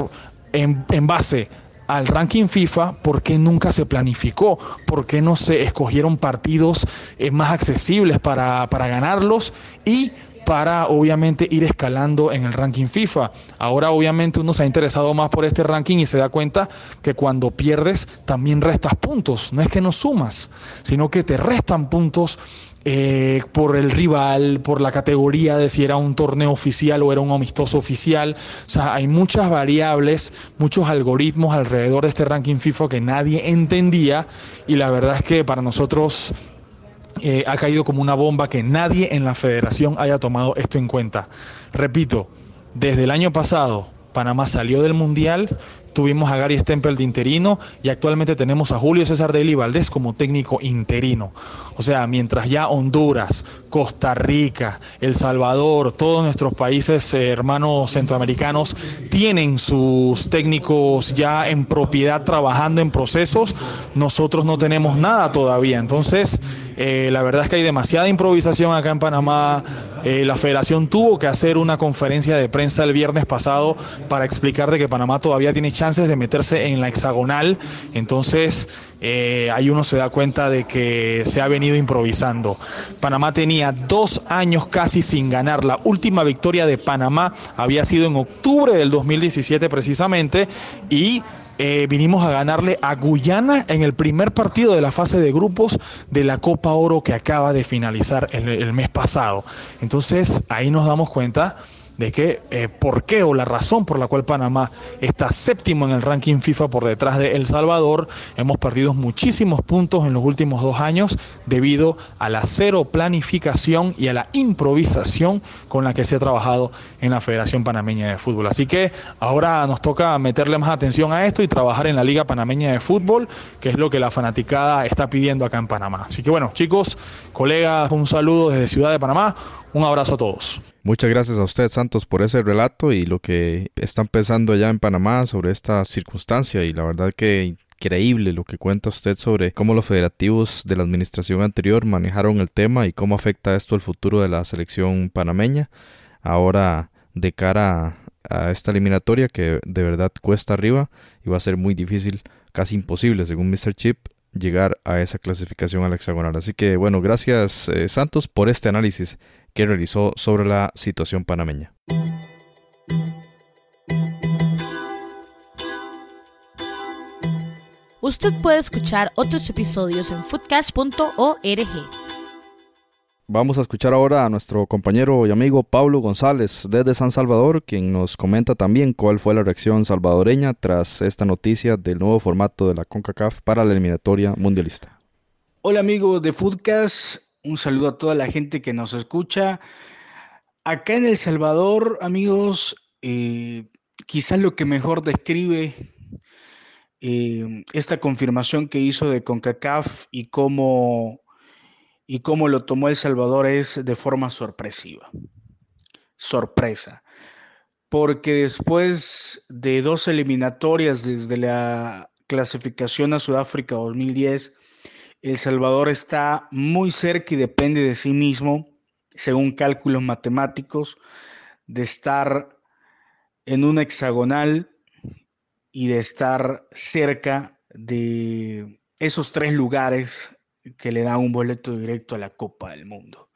en, base al ranking FIFA, ¿por qué nunca se planificó? ¿Por qué no se escogieron partidos eh, más accesibles para, para ganarlos? Y para obviamente ir escalando en el ranking FIFA. Ahora obviamente uno se ha interesado más por este ranking y se da cuenta que cuando pierdes también restas puntos. No es que no sumas, sino que te restan puntos eh, por el rival, por la categoría de si era un torneo oficial o era un amistoso oficial. O sea, hay muchas variables, muchos algoritmos alrededor de este ranking FIFA que nadie entendía y la verdad es que para nosotros eh, ha caído como una bomba que nadie en la federación haya tomado esto en cuenta. Repito, desde el año pasado Panamá salió del Mundial tuvimos a Gary Stempel de interino y actualmente tenemos a Julio César Deli Valdés como técnico interino. O sea, mientras ya Honduras, Costa Rica, El Salvador, todos nuestros países eh, hermanos centroamericanos tienen sus técnicos ya en propiedad trabajando en procesos, nosotros no tenemos nada todavía. Entonces, eh, la verdad es que hay demasiada improvisación acá en Panamá. Eh, la federación tuvo que hacer una conferencia de prensa el viernes pasado para explicar de que Panamá todavía tiene chances de meterse en la hexagonal. Entonces, eh, ahí uno se da cuenta de que se ha venido improvisando. Panamá tenía dos años casi sin ganar. La última victoria de Panamá había sido en octubre del 2017 precisamente y eh, vinimos a ganarle a Guyana en el primer partido de la fase de grupos de la Copa Oro que acaba de finalizar el mes pasado. Entonces ahí nos damos cuenta de que eh, por qué o la razón por la cual Panamá está séptimo en el ranking FIFA por detrás de El Salvador. Hemos perdido muchísimos puntos en los últimos dos años debido a la cero planificación y a la improvisación con la que se ha trabajado en la Federación Panameña de Fútbol. Así que ahora nos toca meterle más atención a esto y trabajar en la Liga Panameña de Fútbol, que es lo que la fanaticada está pidiendo acá en Panamá. Así que bueno, chicos, colegas, un saludo desde Ciudad de Panamá. Un abrazo a todos. Muchas gracias a usted, Santos, por ese relato y lo que están pensando allá en Panamá sobre esta circunstancia. Y la verdad que increíble lo que cuenta usted sobre cómo los federativos de la administración anterior manejaron el tema y cómo afecta esto el futuro de la selección panameña. Ahora, de cara a, esta eliminatoria que de verdad cuesta arriba y va a ser muy difícil, casi imposible, según Mr. Chip, llegar a esa clasificación al hexagonal. Así que bueno, gracias eh, Santos por este análisis que realizó sobre la situación panameña. Usted puede escuchar otros episodios en foodcast.org. Vamos a escuchar ahora a nuestro compañero y amigo Pablo González desde San Salvador, quien nos comenta también cuál fue la reacción salvadoreña tras esta noticia del nuevo formato de la CONCACAF para la eliminatoria mundialista. Hola amigos de Foodcast, un saludo a toda la gente que nos escucha. Acá en El Salvador, amigos, eh, quizás lo que mejor describe eh, esta confirmación que hizo de CONCACAF y cómo, y cómo lo tomó El Salvador es de forma sorpresiva. Sorpresa. Porque después de dos eliminatorias desde la clasificación a Sudáfrica 2010, el Salvador está muy cerca y depende de sí mismo, según cálculos matemáticos, de estar en un hexagonal y de estar cerca de esos tres lugares que le dan un boleto directo a la Copa del Mundo.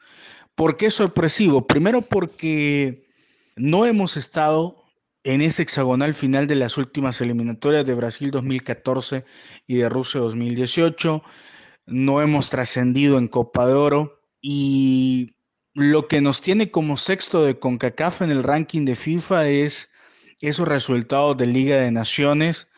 ¿Por qué es sorpresivo? Primero porque no hemos estado en ese hexagonal final de las últimas eliminatorias de Brasil 2014 y de Rusia 2018 no hemos trascendido en Copa de Oro y lo que nos tiene como sexto de CONCACAF en el ranking de FIFA es esos resultados de Liga de Naciones,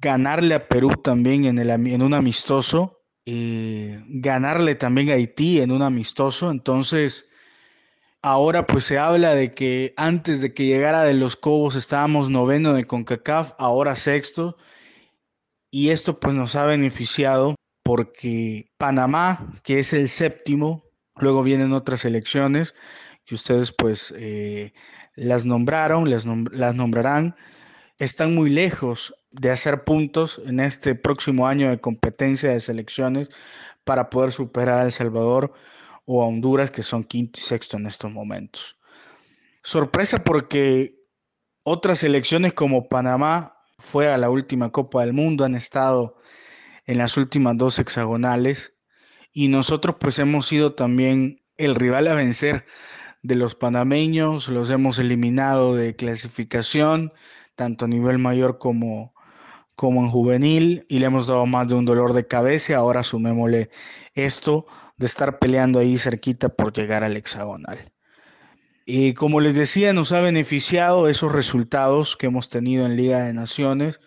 ganarle a Perú también en, un amistoso, eh, ganarle también a Haití en un amistoso, entonces ahora pues se habla de que antes de que llegara de los Cobos estábamos noveno de CONCACAF, ahora sexto, y esto pues nos ha beneficiado porque Panamá, que es el séptimo, luego vienen otras elecciones que ustedes pues eh, las nombraron, las, nombrarán, están muy lejos de hacer puntos en este próximo año de competencia de selecciones para poder superar a El Salvador o a Honduras, que son quinto y sexto en estos momentos. Sorpresa porque otras selecciones como Panamá fue a la última Copa del Mundo, han estado en las últimas dos hexagonales y nosotros pues hemos sido también el rival a vencer de los panameños, los hemos eliminado de clasificación, tanto a nivel mayor como, como en juvenil, y le hemos dado más de un dolor de cabeza, ahora sumémosle esto de estar peleando ahí cerquita por llegar al hexagonal. Y como les decía, nos ha beneficiado esos resultados que hemos tenido en Liga de Naciones,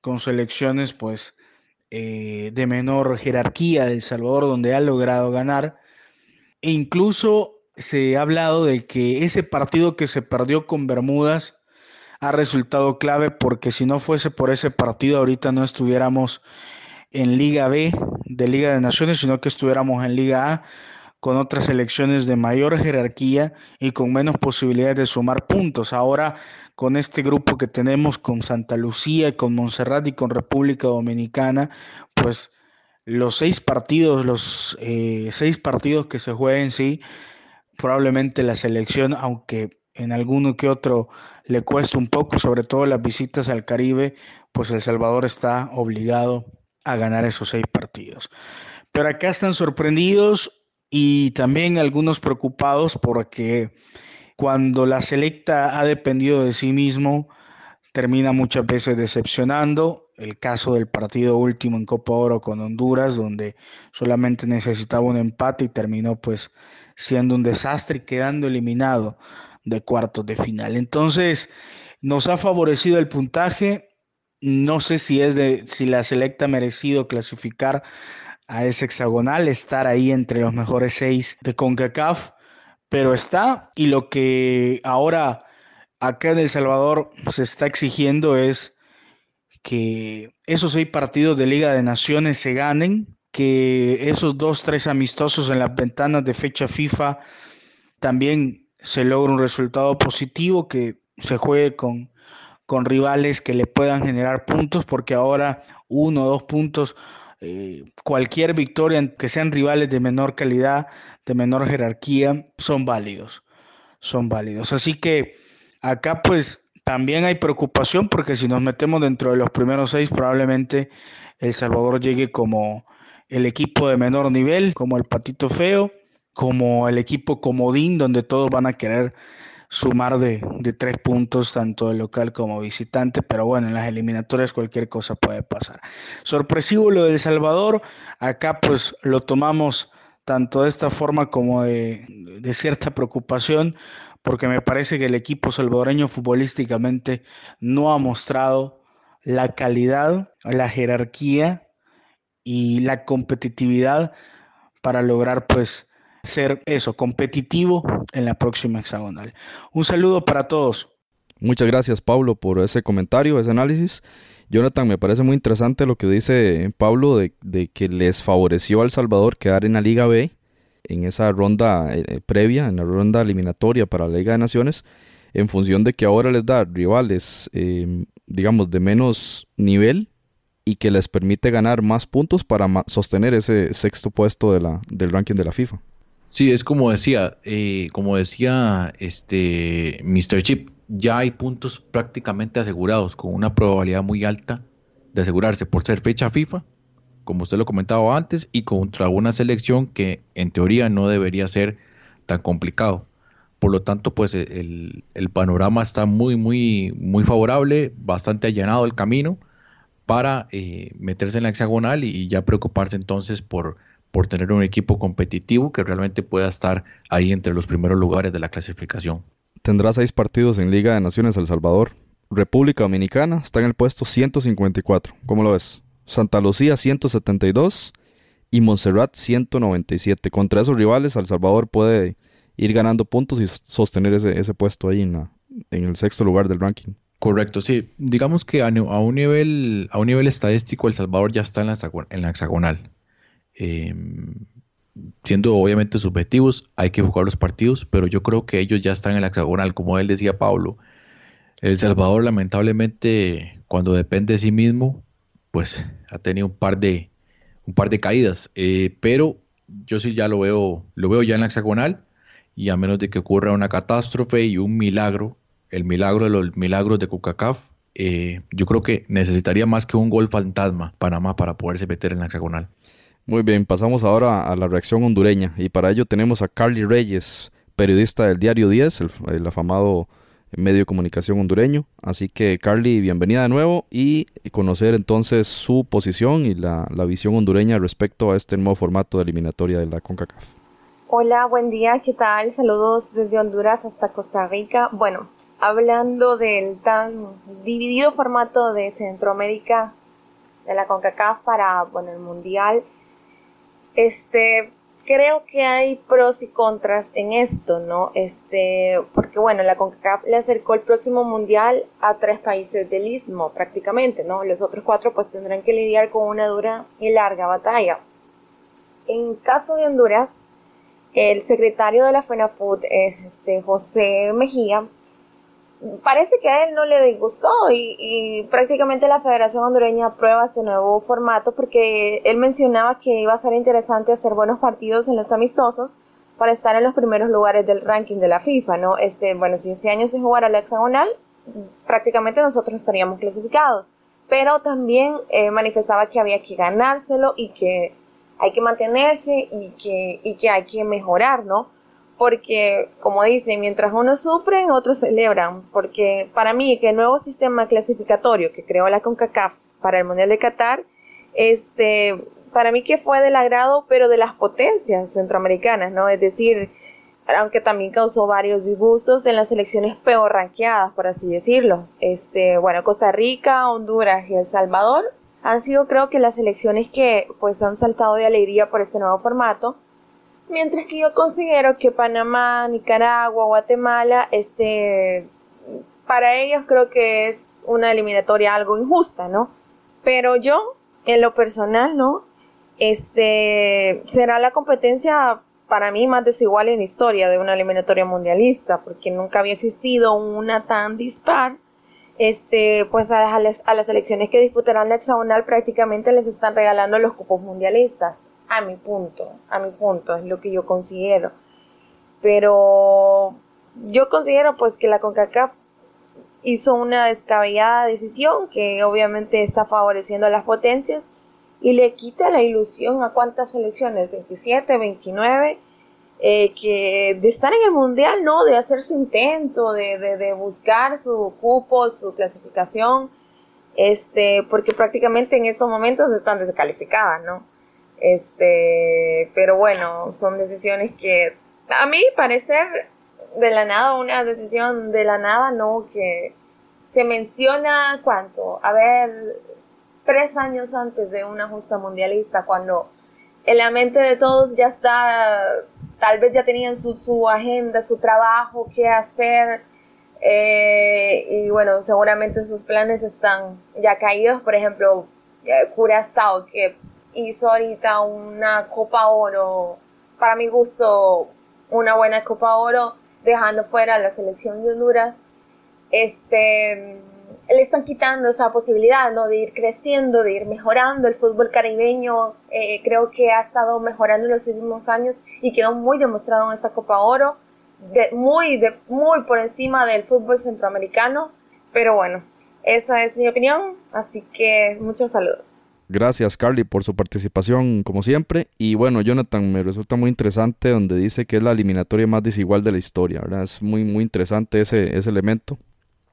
con selecciones pues eh, de menor jerarquía de El Salvador, donde ha logrado ganar. E incluso se ha hablado de que ese partido que se perdió con Bermudas ha resultado clave porque si no fuese por ese partido ahorita no estuviéramos en Liga B de Liga de Naciones, sino que estuviéramos en Liga A con otras selecciones de mayor jerarquía y con menos posibilidades de sumar puntos. Ahora, con este grupo que tenemos con Santa Lucía, con Montserrat y con República Dominicana, pues los seis partidos, los eh, seis partidos que se jueguen, sí, probablemente la selección, aunque en alguno que otro le cuesta un poco, sobre todo las visitas al Caribe, pues El Salvador está obligado a ganar esos seis partidos. Pero acá están sorprendidos y también algunos preocupados porque cuando la selecta ha dependido de sí mismo, termina muchas veces decepcionando. El caso del partido último en Copa Oro con Honduras, donde solamente necesitaba un empate y terminó pues siendo un desastre y quedando eliminado de cuartos de final. Entonces, nos ha favorecido el puntaje. No sé si es de si la selecta ha merecido clasificar a ese hexagonal, estar ahí entre los mejores seis de CONCACAF, pero está y lo que ahora acá en El Salvador se está exigiendo es que esos seis partidos de Liga de Naciones se ganen, que esos dos, tres amistosos en las ventanas de fecha FIFA también se logre un resultado positivo, que se juegue con, con rivales que le puedan generar puntos, porque ahora uno o dos puntos eh, cualquier victoria, que sean rivales de menor calidad, de menor jerarquía, son válidos, son válidos. Así que acá pues también hay preocupación porque si nos metemos dentro de los primeros seis, probablemente El Salvador llegue como el equipo de menor nivel, como el Patito Feo, como el equipo comodín, donde todos van a querer sumar de, tres puntos, tanto de local como visitante, pero bueno, en las eliminatorias cualquier cosa puede pasar. Sorpresivo lo del Salvador, acá pues lo tomamos tanto de esta forma como de, de cierta preocupación, porque me parece que el equipo salvadoreño futbolísticamente no ha mostrado la calidad, la jerarquía y la competitividad para lograr pues ser eso, competitivo en la próxima hexagonal. Un saludo para todos. Muchas gracias Pablo por ese comentario, ese análisis. Jonathan, me parece muy interesante lo que dice Pablo de, que les favoreció al Salvador quedar en la Liga B en esa ronda eh, previa, en la ronda eliminatoria para la Liga de Naciones, en función de que ahora les da rivales, eh, digamos, de menos nivel y que les permite ganar más puntos para sostener ese sexto puesto de la, del ranking de la FIFA. Sí, es como decía, eh, como decía este Mr. Chip, ya hay puntos prácticamente asegurados, con una probabilidad muy alta de asegurarse por ser fecha FIFA, como usted lo comentaba antes, y contra una selección que en teoría no debería ser tan complicado. Por lo tanto, pues el, panorama está muy, muy, muy favorable, bastante allanado el camino para eh, meterse en la hexagonal y ya preocuparse entonces por por tener un equipo competitivo que realmente pueda estar ahí entre los primeros lugares de la clasificación. Tendrá seis partidos en Liga de Naciones El Salvador. República Dominicana está en el puesto 154. ¿Cómo lo ves? Santa Lucía 172 y Montserrat 197. Contra esos rivales, El Salvador puede ir ganando puntos y sostener ese, puesto ahí en, en el sexto lugar del ranking. Correcto, sí. Digamos que a, un nivel, a un nivel estadístico, El Salvador ya está en la, en la hexagonal. Em, siendo obviamente subjetivos, hay que jugar los partidos, pero yo creo que ellos ya están en la hexagonal, como él decía Pablo. El Salvador lamentablemente cuando depende de sí mismo, pues ha tenido un par de un par de caídas, eh, pero yo sí ya lo veo, lo veo ya en la hexagonal y a menos de que ocurra una catástrofe y un milagro, el milagro de los milagros de COCACAF, eh, yo creo que necesitaría más que un gol fantasma Panamá para poderse meter en la hexagonal. Muy bien, pasamos ahora a la reacción hondureña y para ello tenemos a Carly Reyes, periodista del Diario 10, el, afamado medio de comunicación hondureño. Así que Carly, bienvenida de nuevo y conocer entonces su posición y la, visión hondureña respecto a este nuevo formato de eliminatoria de la CONCACAF. Hola, buen día, ¿qué tal? Saludos desde Honduras hasta Costa Rica. Bueno, hablando del tan dividido formato de Centroamérica de la CONCACAF para el Mundial, este, creo que hay pros y contras en esto, ¿no? Este, porque bueno, la CONCACAF le acercó el próximo mundial a tres países del istmo, prácticamente, ¿no? Los otros cuatro pues tendrán que lidiar con una dura y larga batalla. En caso de Honduras, el secretario de la FENAFUT es este, José Mejía, parece que a él no le disgustó y, prácticamente la Federación Hondureña aprueba este nuevo formato porque él mencionaba que iba a ser interesante hacer buenos partidos en los amistosos para estar en los primeros lugares del ranking de la FIFA, ¿no? Este, bueno, si este año se jugara la hexagonal, prácticamente nosotros estaríamos clasificados, pero también eh, manifestaba que había que ganárselo y que hay que mantenerse y que, y que hay que mejorar, ¿no? Porque, como dicen, mientras unos sufren, otros celebran, porque para mí que el nuevo sistema clasificatorio que creó la CONCACAF para el Mundial de Qatar, este, para mí que fue del agrado, pero de las potencias centroamericanas, ¿no? Es decir, aunque también causó varios disgustos en las selecciones peor ranqueadas, por así decirlo. Este, bueno, Costa Rica, Honduras y El Salvador han sido creo que las selecciones que pues han saltado de alegría por este nuevo formato Mientras que yo considero que Panamá, Nicaragua, Guatemala, este, para ellos creo que es una eliminatoria algo injusta, ¿no? Pero yo, en lo personal, ¿no? Este, será la competencia para mí más desigual en historia de una eliminatoria mundialista, porque nunca había existido una tan dispar. Este, pues a las, a las selecciones que disputarán la hexagonal prácticamente les están regalando los cupos mundialistas a mi punto, a mi punto, es lo que yo considero. Pero yo considero pues que la CONCACAF hizo una descabellada decisión que obviamente está favoreciendo a las potencias y le quita la ilusión a cuántas selecciones, 27, 29, eh, que de estar en el mundial, ¿no? De hacer su intento, de, de, de buscar su cupo, su clasificación, este, porque prácticamente en estos momentos están descalificadas, ¿no? Este, pero bueno, son decisiones que a mí parecer de la nada, una decisión de la nada, no, que se menciona cuánto, a ver, tres años antes de una justa mundialista, cuando en la mente de todos ya está, tal vez ya tenían su, su agenda, su trabajo, qué hacer, eh, y bueno, seguramente sus planes están ya caídos, por ejemplo, Curazao, que hizo ahorita una Copa Oro, para mi gusto, una buena Copa Oro, dejando fuera a la selección de Honduras. Este, le están quitando esa posibilidad, ¿no? De ir creciendo, de ir mejorando. El fútbol caribeño eh, creo que ha estado mejorando en los últimos años y quedó muy demostrado en esta Copa Oro, de, muy, de, muy por encima del fútbol centroamericano. Pero bueno, esa es mi opinión, así que muchos saludos. Gracias, Carly, por su participación, como siempre. Y bueno, Jonathan, me resulta muy interesante donde dice que es la eliminatoria más desigual de la historia, ¿verdad? Es muy, muy interesante ese, ese elemento.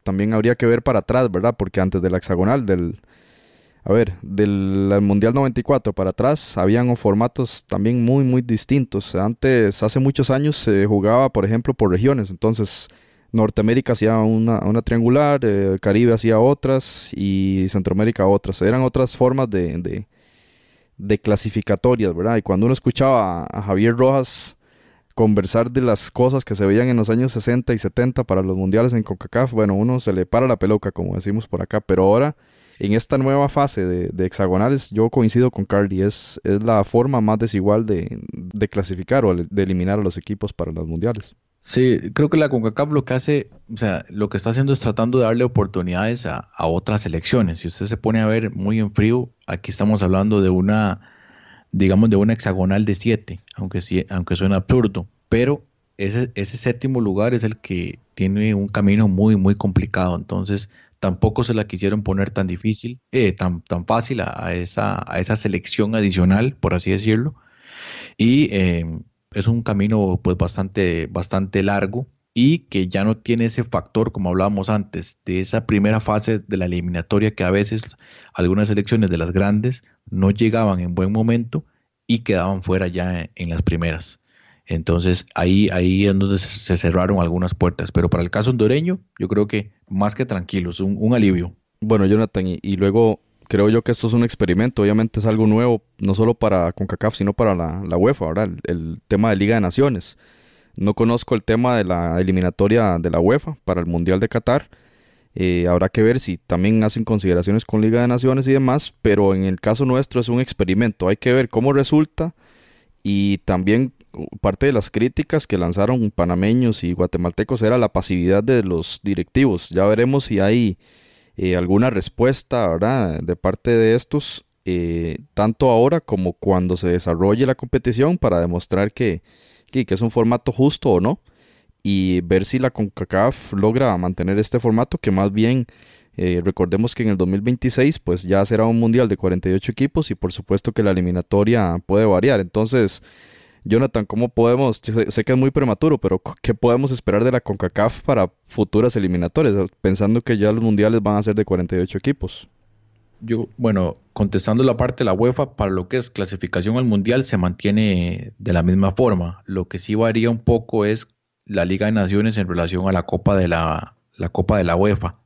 También habría que ver para atrás, ¿verdad? Porque antes del hexagonal, del. A ver, del Mundial 94 para atrás, habían formatos también muy, muy distintos. Antes, hace muchos años, se jugaba, por ejemplo, por regiones. Entonces, Norteamérica hacía una, triangular, eh, Caribe hacía otras y Centroamérica otras. Eran otras formas de, de, clasificatorias, ¿verdad? Y cuando uno escuchaba a, Javier Rojas conversar de las cosas que se veían en los años 60 y 70 para los mundiales en CONCACAF, bueno, uno se le para la peloca, como decimos por acá, pero ahora en esta nueva fase de, hexagonales, yo coincido con es, es la forma más desigual de, de clasificar o de eliminar a los equipos para los mundiales. Sí, creo que la CONCACAF lo que hace, o sea, lo que está haciendo es tratando de darle oportunidades a, otras elecciones. Si usted se pone a ver muy en frío, aquí estamos hablando de una, digamos, de una hexagonal de siete, aunque, sí, aunque suena absurdo, pero ese, ese séptimo lugar es el que tiene un camino muy, muy complicado. Entonces, tampoco se la quisieron poner tan difícil, eh, tan, tan fácil a, esa, a esa selección adicional, por así decirlo. Y eh, es un camino pues bastante, bastante largo y que ya no tiene ese factor, como hablábamos antes, de esa primera fase de la eliminatoria que a veces algunas elecciones de las grandes no llegaban en buen momento y quedaban fuera ya en, las primeras. Entonces ahí, ahí es donde se, cerraron algunas puertas. Pero para el caso hondureño, yo creo que más que tranquilos, un, un alivio. Bueno, Jonathan, y, luego creo yo que esto es un experimento, obviamente es algo nuevo, no solo para CONCACAF, sino para la, la UEFA, ¿verdad? El, tema de Liga de Naciones. No conozco el tema de la eliminatoria de la UEFA para el Mundial de Qatar. Eh, habrá que ver si también hacen consideraciones con Liga de Naciones y demás, pero en el caso nuestro es un experimento. Hay que ver cómo resulta y también parte de las críticas que lanzaron panameños y guatemaltecos era la pasividad de los directivos. Ya veremos si hay eh, alguna respuesta ¿verdad? de parte de estos, eh, tanto ahora como cuando se desarrolle la competición para demostrar que, que, es un formato justo o no y ver si la CONCACAF logra mantener este formato que más bien eh, recordemos que en el 2026 pues ya será un mundial de 48 equipos y por supuesto que la eliminatoria puede variar entonces Jonathan, ¿cómo podemos, sé que es muy prematuro, pero qué podemos esperar de la CONCACAF para futuras eliminatorias, pensando que ya los mundiales van a ser de 48 equipos? Yo, bueno, contestando la parte de la UEFA, para lo que es clasificación al mundial se mantiene de la misma forma. Lo que sí varía un poco es la Liga de Naciones en relación a la Copa de la, la Copa de la UEFA.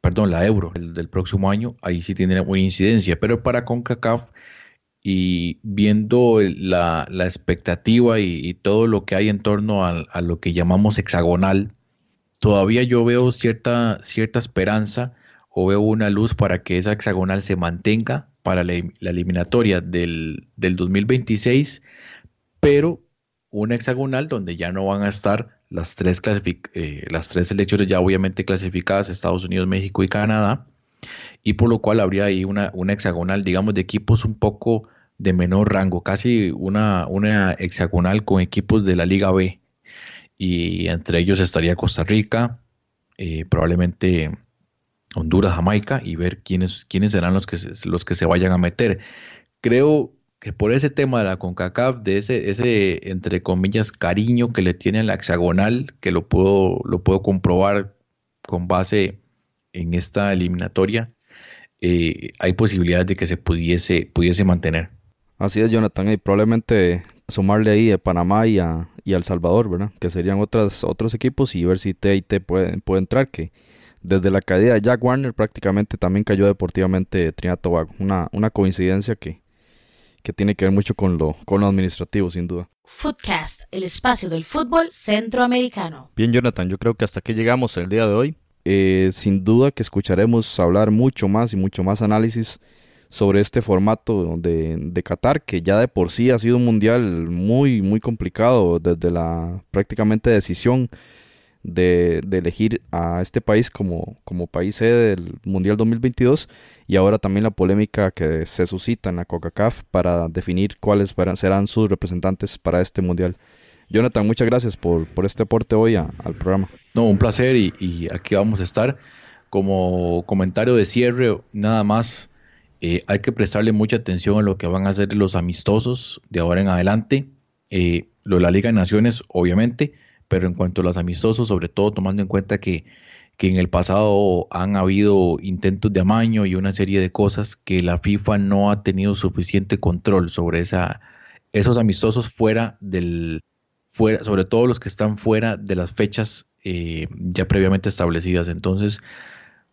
Perdón, la Euro el, del próximo año, ahí sí tiene una incidencia, pero para CONCACAF y viendo la, expectativa y, todo lo que hay en torno a, lo que llamamos hexagonal, todavía yo veo cierta, cierta esperanza o veo una luz para que esa hexagonal se mantenga para la, eliminatoria del, 2026, pero una hexagonal donde ya no van a estar las tres, eh, las tres selecciones ya obviamente clasificadas, Estados Unidos, México y Canadá, y por lo cual habría ahí una, una hexagonal, digamos, de equipos un poco de menor rango, casi una, una hexagonal con equipos de la Liga B. Y entre ellos estaría Costa Rica, eh, probablemente Honduras, Jamaica, y ver quiénes, quiénes serán los que, los que se vayan a meter. Creo que por ese tema de la CONCACAF, de ese, ese, entre comillas, cariño que le tiene a la hexagonal, que lo puedo, lo puedo comprobar con base en esta eliminatoria, eh, hay posibilidades de que se pudiese, pudiese mantener. Así es, Jonathan, y probablemente sumarle ahí a Panamá y a, y El Salvador, ¿verdad? Que serían otras, otros equipos y ver si TIT puede, puede entrar, que desde la caída de Jack Warner prácticamente también cayó deportivamente Trinidad Tobago. Una, una coincidencia que, que tiene que ver mucho con lo, con lo administrativo, sin duda. Footcast, el espacio del fútbol centroamericano. Bien, Jonathan, yo creo que hasta aquí llegamos el día de hoy. Eh, sin duda que escucharemos hablar mucho más y mucho más análisis sobre este formato de, de, Qatar, que ya de por sí ha sido un mundial muy, muy complicado desde la prácticamente decisión de, elegir a este país como, como país sede del Mundial 2022 y ahora también la polémica que se suscita en la CONCACAF para definir cuáles serán sus representantes para este mundial. Jonathan, muchas gracias por, por este aporte hoy al programa. No, un placer y, aquí vamos a estar. Como comentario de cierre, nada más, eh, hay que prestarle mucha atención a lo que van a hacer los amistosos de ahora en adelante. Eh, lo de la Liga de Naciones, obviamente, pero en cuanto a los amistosos, sobre todo tomando en cuenta que, que en el pasado han habido intentos de amaño y una serie de cosas que la FIFA no ha tenido suficiente control sobre esa, esos amistosos fuera del, fuera, sobre todo los que están fuera de las fechas eh, ya previamente establecidas. Entonces,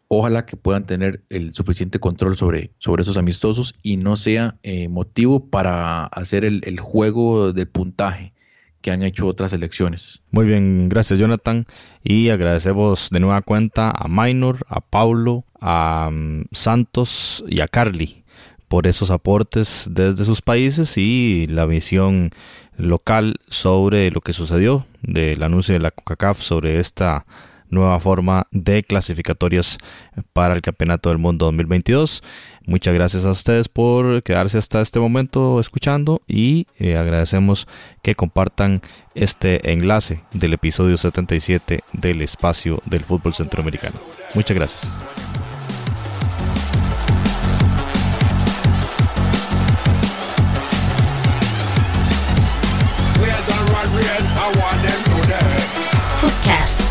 ojalá que puedan tener el suficiente control sobre, sobre esos amistosos y no sea eh, motivo para hacer el, el, juego de puntaje que han hecho otras elecciones. Muy bien, gracias Jonathan y agradecemos de nueva cuenta a Minor, a Paulo, a um, Santos y a Carly por esos aportes desde sus países y la visión local sobre lo que sucedió del anuncio de la CONCACAF sobre esta nueva forma de clasificatorias para el Campeonato del Mundo 2022. Muchas gracias a ustedes por quedarse hasta este momento escuchando y eh, agradecemos que compartan este enlace del episodio 77 del espacio del fútbol centroamericano. Muchas gracias.